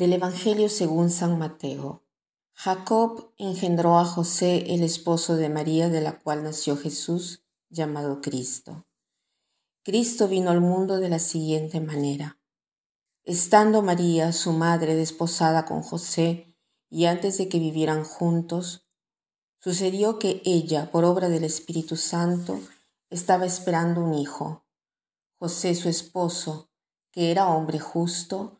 Del Evangelio según San Mateo. Jacob engendró a José, el esposo de María, de la cual nació Jesús, llamado Cristo. Cristo vino al mundo de la siguiente manera. Estando María, su madre, desposada con José, y antes de que vivieran juntos, sucedió que ella, por obra del Espíritu Santo, estaba esperando un hijo. José, su esposo, que era hombre justo,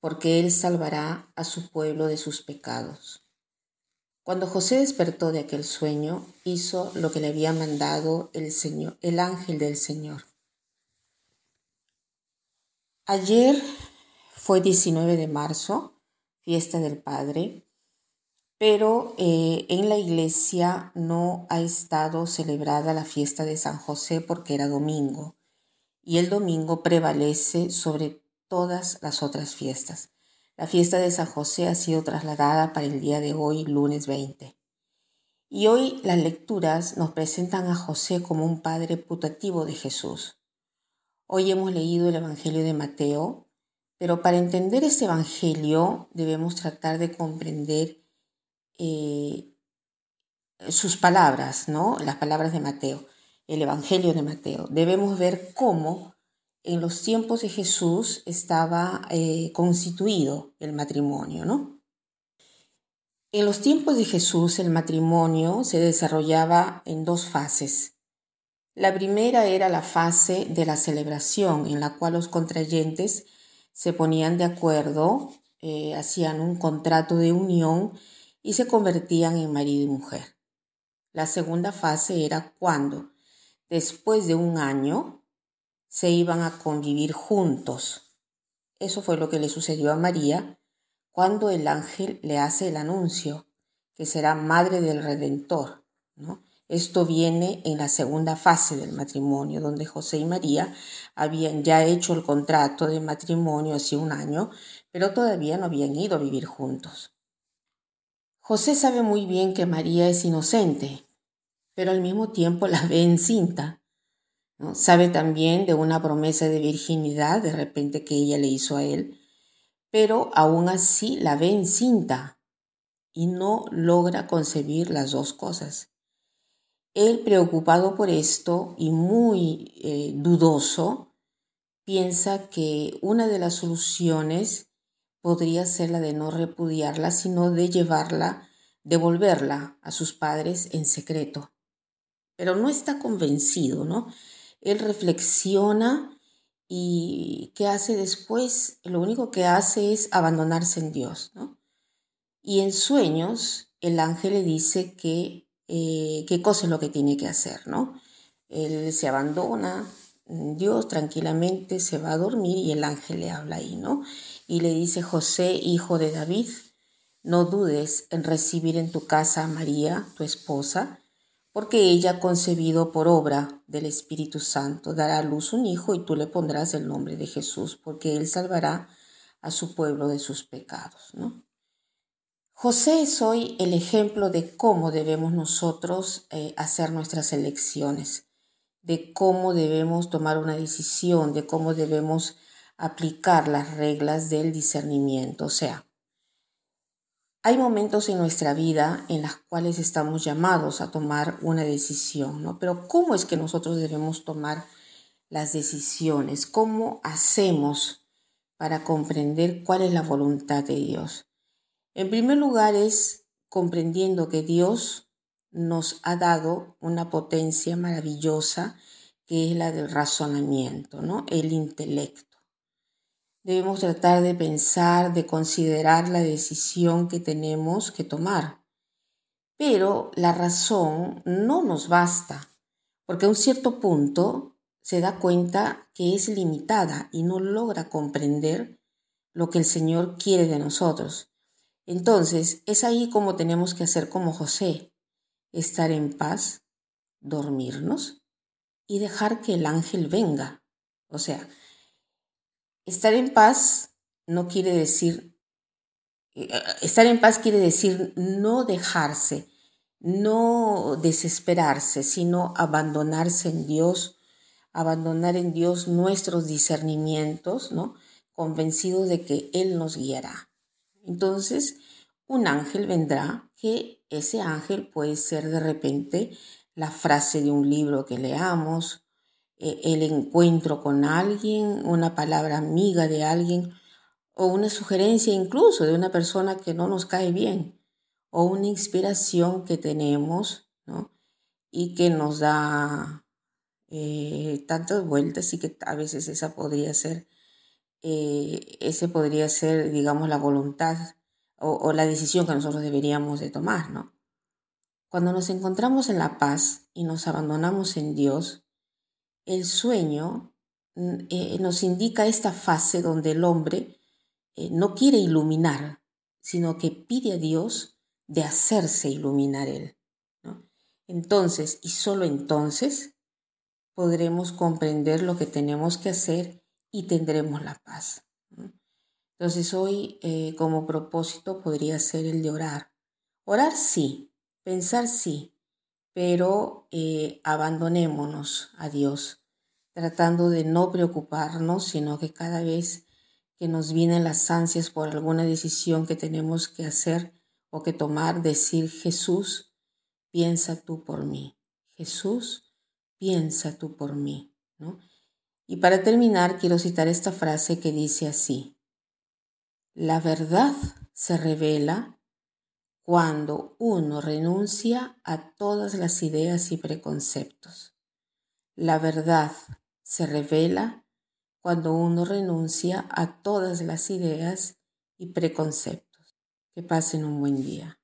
porque Él salvará a su pueblo de sus pecados. Cuando José despertó de aquel sueño, hizo lo que le había mandado el Señor, el ángel del Señor. Ayer fue 19 de marzo, fiesta del Padre, pero eh, en la iglesia no ha estado celebrada la fiesta de San José porque era domingo, y el domingo prevalece sobre todas las otras fiestas. La fiesta de San José ha sido trasladada para el día de hoy, lunes 20. Y hoy las lecturas nos presentan a José como un padre putativo de Jesús. Hoy hemos leído el Evangelio de Mateo, pero para entender este Evangelio debemos tratar de comprender eh, sus palabras, ¿no? Las palabras de Mateo, el Evangelio de Mateo. Debemos ver cómo en los tiempos de Jesús estaba eh, constituido el matrimonio, ¿no? En los tiempos de Jesús el matrimonio se desarrollaba en dos fases. La primera era la fase de la celebración, en la cual los contrayentes se ponían de acuerdo, eh, hacían un contrato de unión y se convertían en marido y mujer. La segunda fase era cuando, después de un año, se iban a convivir juntos. Eso fue lo que le sucedió a María cuando el ángel le hace el anuncio que será madre del Redentor. Esto viene en la segunda fase del matrimonio, donde José y María habían ya hecho el contrato de matrimonio hace un año, pero todavía no habían ido a vivir juntos. José sabe muy bien que María es inocente, pero al mismo tiempo la ve encinta Sabe también de una promesa de virginidad de repente que ella le hizo a él, pero aún así la ve encinta y no logra concebir las dos cosas. Él, preocupado por esto y muy eh, dudoso, piensa que una de las soluciones podría ser la de no repudiarla, sino de llevarla, devolverla a sus padres en secreto. Pero no está convencido, ¿no? Él reflexiona y ¿qué hace después? Lo único que hace es abandonarse en Dios, ¿no? Y en sueños el ángel le dice que eh, qué cosa es lo que tiene que hacer, ¿no? Él se abandona, Dios tranquilamente se va a dormir y el ángel le habla ahí, ¿no? Y le dice, José, hijo de David, no dudes en recibir en tu casa a María, tu esposa, porque ella concebido por obra del Espíritu Santo dará a luz un hijo y tú le pondrás el nombre de Jesús, porque él salvará a su pueblo de sus pecados. José es hoy el ejemplo de cómo debemos nosotros eh, hacer nuestras elecciones, de cómo debemos tomar una decisión, de cómo debemos aplicar las reglas del discernimiento. O sea, hay momentos en nuestra vida en los cuales estamos llamados a tomar una decisión, ¿no? Pero ¿cómo es que nosotros debemos tomar las decisiones? ¿Cómo hacemos para comprender cuál es la voluntad de Dios? En primer lugar es comprendiendo que Dios nos ha dado una potencia maravillosa que es la del razonamiento, ¿no? El intelecto. Debemos tratar de pensar, de considerar la decisión que tenemos que tomar. Pero la razón no nos basta, porque a un cierto punto se da cuenta que es limitada y no logra comprender lo que el Señor quiere de nosotros. Entonces, es ahí como tenemos que hacer como José, estar en paz, dormirnos y dejar que el ángel venga. O sea, estar en paz no quiere decir, eh, estar en paz quiere decir no dejarse, no desesperarse, sino abandonarse en Dios, abandonar en Dios nuestros discernimientos, ¿no? Convencidos de que Él nos guiará. Entonces, un ángel vendrá, que ese ángel puede ser de repente la frase de un libro que leamos, el encuentro con alguien, una palabra amiga de alguien, o una sugerencia incluso de una persona que no nos cae bien o una inspiración que tenemos, ¿no? Y que nos da eh, tantas vueltas y que a veces esa podría ser, eh, ese podría ser, digamos, la voluntad o, o, la decisión que nosotros deberíamos de tomar, ¿no? Cuando nos encontramos en la paz y nos abandonamos en Dios, el sueño mm, eh, nos indica esta fase donde el hombre no quiere iluminar, sino que pide a Dios de hacerse iluminar Él. Entonces, y solo entonces, podremos comprender lo que tenemos que hacer y tendremos la paz. Entonces, hoy eh, como propósito podría ser el de orar. Orar sí, pensar sí, pero eh, abandonémonos a Dios, tratando de no preocuparnos, sino que cada vez que nos vienen las ansias por alguna decisión que tenemos que hacer, o que tomar, decir, Jesús, piensa tú por mí. Jesús, piensa tú por mí. ¿no? Y para terminar, quiero citar esta frase que dice así, la verdad se revela cuando uno renuncia a todas las ideas y preconceptos. La verdad se revela cuando uno renuncia a todas las ideas y preconceptos. Que pasen un buen día.